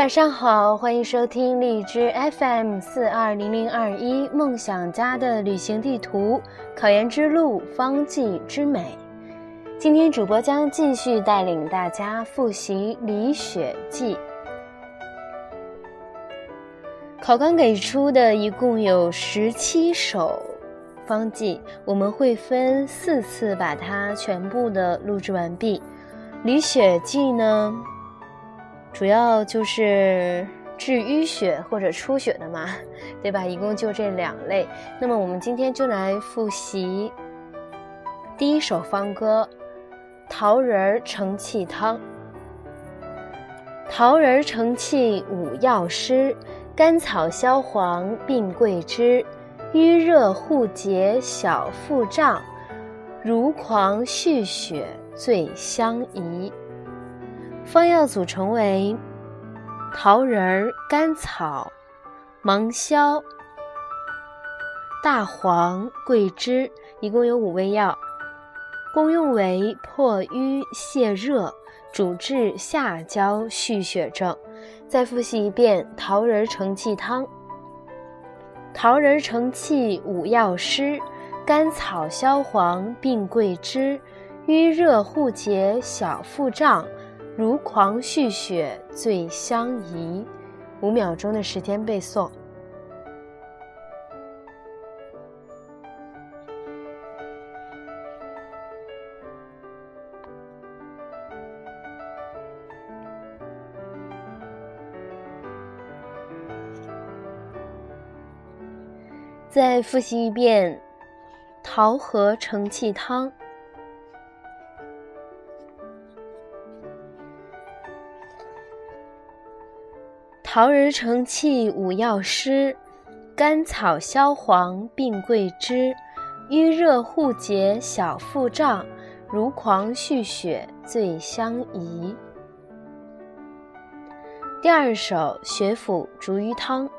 晚上好，欢迎收听荔枝 FM 四二零零二一梦想家的旅行地图，考研之路，方剂之美。今天主播将继续带领大家复习《李雪记》。考纲给出的一共有十七首方剂，我们会分四次把它全部的录制完毕。《李雪记》呢，主要就是治淤血或者出血的嘛，对吧？一共就这两类。那么我们今天就来复习第一首方歌《桃仁承气汤》。桃仁承气五药师。甘草、消黄、并桂枝，瘀热护结小腹胀，如狂续血最相宜。方药组成为桃仁、甘草、芒硝、大黄、桂枝，一共有五味药，功用为破瘀泻热，主治下焦蓄血症。再复习一遍桃仁承气汤。桃仁承气五药师，甘草、消黄、并桂枝，瘀热护结小腹胀，如狂续雪最相宜。五秒钟的时间背诵。再复习一遍桃核承气汤。桃仁承气五药师，甘草、消黄、并桂枝，瘀热护结小腹胀，如狂续血最相宜。第二首血府逐瘀汤。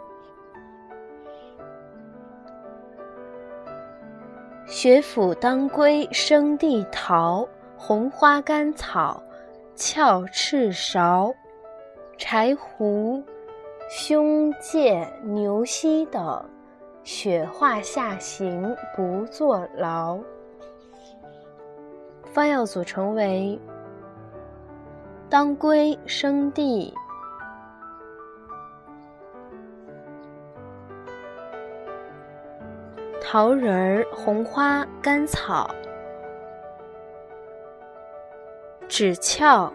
血府当归生地桃红花甘草翘翅芍柴胡胸芥牛膝等血化下行不坐牢。方药组成为当归生地。桃仁儿、红花、甘草、枳壳、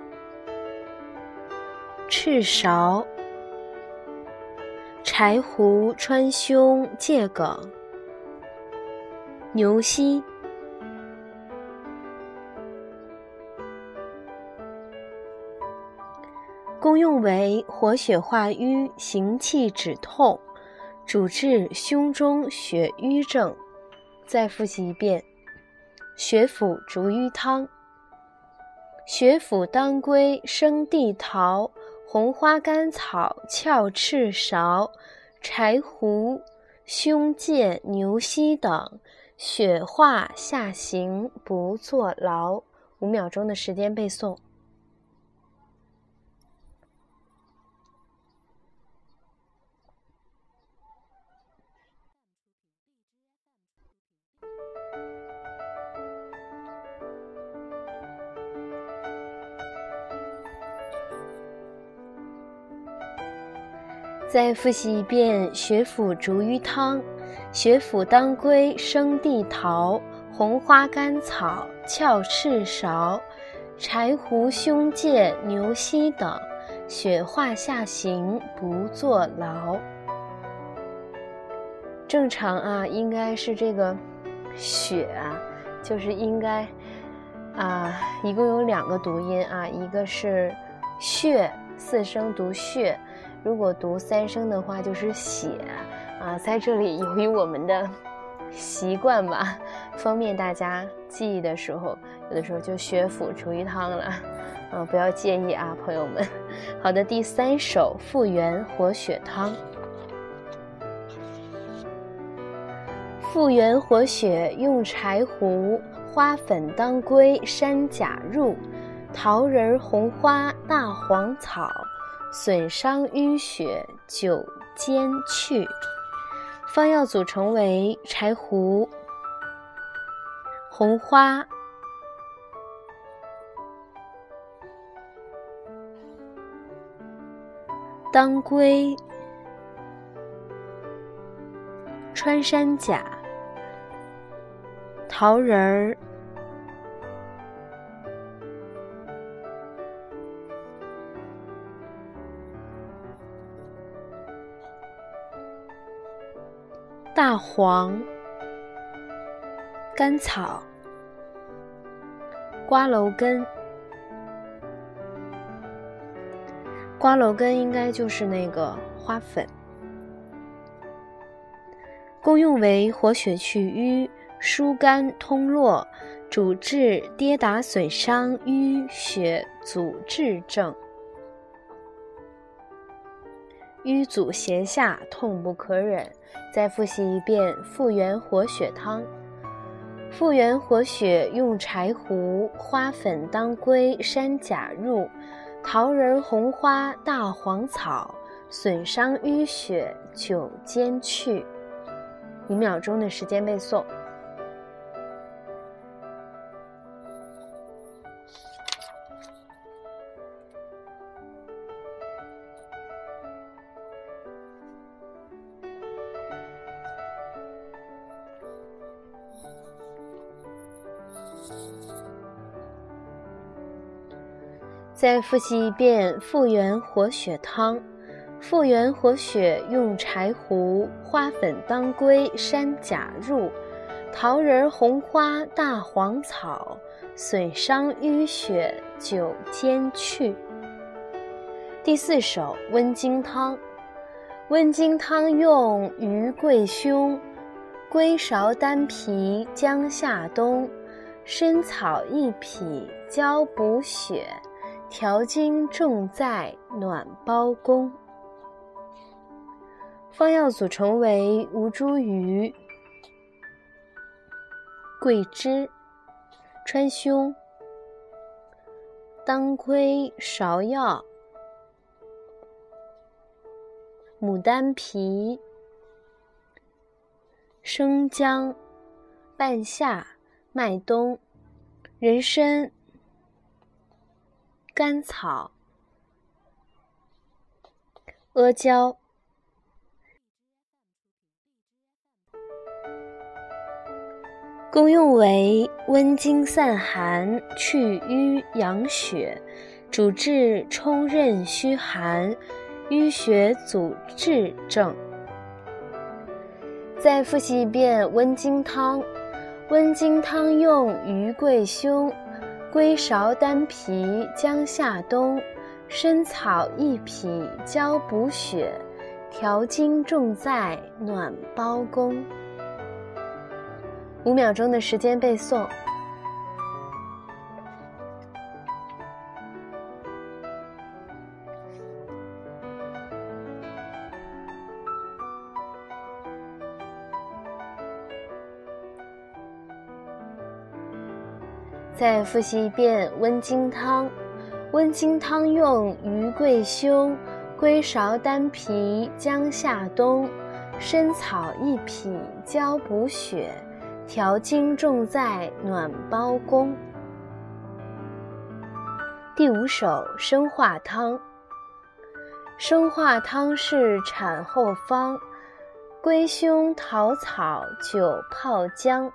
赤芍、柴胡、川芎、桔梗、牛膝，功用为活血化瘀、行气止痛。主治胸中血瘀症，再复习一遍：血府逐瘀汤。血府当归生地桃红花甘草翘赤芍柴胡胸芥牛膝等，雪化下行不坐牢。五秒钟的时间背诵。再复习一遍血府逐瘀汤：血府当归生地桃红花甘草翘翅芍柴胡胸芥牛膝等，血化下行不坐牢。正常啊，应该是这个血啊，就是应该啊，一共有两个读音啊，一个是血，四声读血。如果读三声的话，就是血啊。在这里，由于我们的习惯吧，方便大家记忆的时候，有的时候就学府逐瘀汤了，啊，不要介意啊，朋友们。好的，第三首复原活血汤。复原活血用柴胡、花粉、当归、山甲、入、桃仁、红花、大黄草。损伤淤血久煎去。方药组成为柴胡、红花、当归、穿山甲、桃仁儿。大黄、甘草、瓜蒌根，瓜蒌根应该就是那个花粉。功用为活血去瘀、疏肝通络，主治跌打损伤淤血阻滞症。瘀阻胁下，痛不可忍。再复习一遍复原活血汤。复原活血用柴胡、花粉、当归、山甲入，桃仁、红花、大黄草，损伤淤血九煎去。五秒钟的时间背诵。再复习一遍复原活血汤。复原活血用柴胡、花粉、当归、山甲入，桃仁、红花、大黄草，损伤淤血九煎去。第四首温经汤。温经汤用鱼桂胸、龟芍、丹皮、姜夏冬、参草一匹，交补血。调经重在暖包宫。方药组成为吴茱萸、桂枝、川芎、当归、芍药、牡丹皮、生姜、半夏、麦冬、人参。甘草、阿胶，功用为温经散寒、去瘀养血，主治冲任虚寒、淤血阻滞症。再复习一遍温经汤。温经汤用鱼桂胸。龟芍、丹皮、姜夏冬、参草一匹，胶补血，调经重在暖包宫。五秒钟的时间背诵。再复习一遍温经汤。温经汤用鱼桂胸、龟芍、丹皮、姜夏冬、参草一匹，交补血，调经重在暖包宫。第五首生化汤。生化汤是产后方，龟胸、桃草、酒泡姜。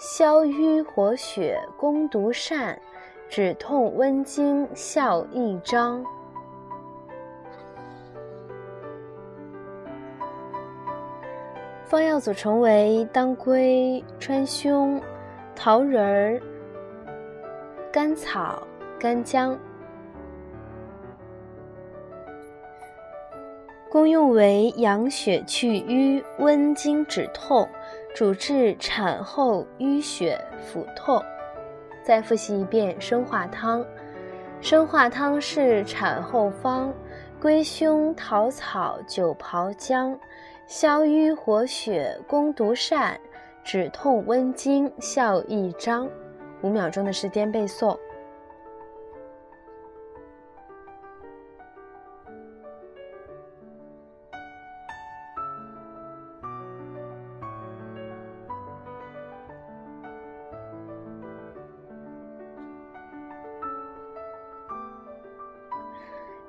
消瘀活血，攻毒善，止痛温经，效益彰。方药组成为当归、川芎、桃仁儿、甘草、干姜。功用为养血去瘀、温经止痛。主治产后淤血腹痛。再复习一遍生化汤。生化汤是产后方，龟胸、桃草、九泡姜，消瘀活血，攻毒善，止痛温经，效益彰。五秒钟的时间背诵。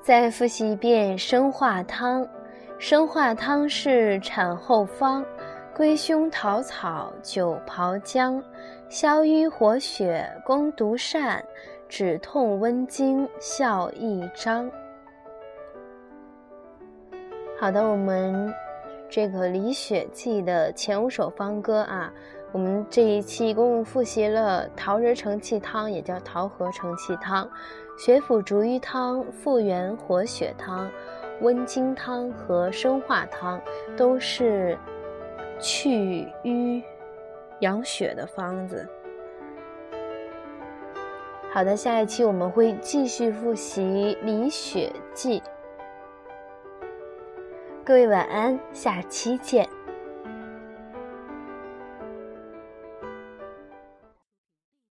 再复习一遍生化汤。生化汤是产后方，归胸桃草九炮姜，消瘀活血，攻毒疝，止痛温经，效益彰。好的，我们这个《李雪记》的前五首方歌啊，我们这一期一共复习了桃仁承气汤，也叫桃核承气汤；血府逐瘀汤、复原活血汤、温经汤和生化汤，都是去瘀养血的方子。好的，下一期我们会继续复习《理血记》。各位晚安，下期见。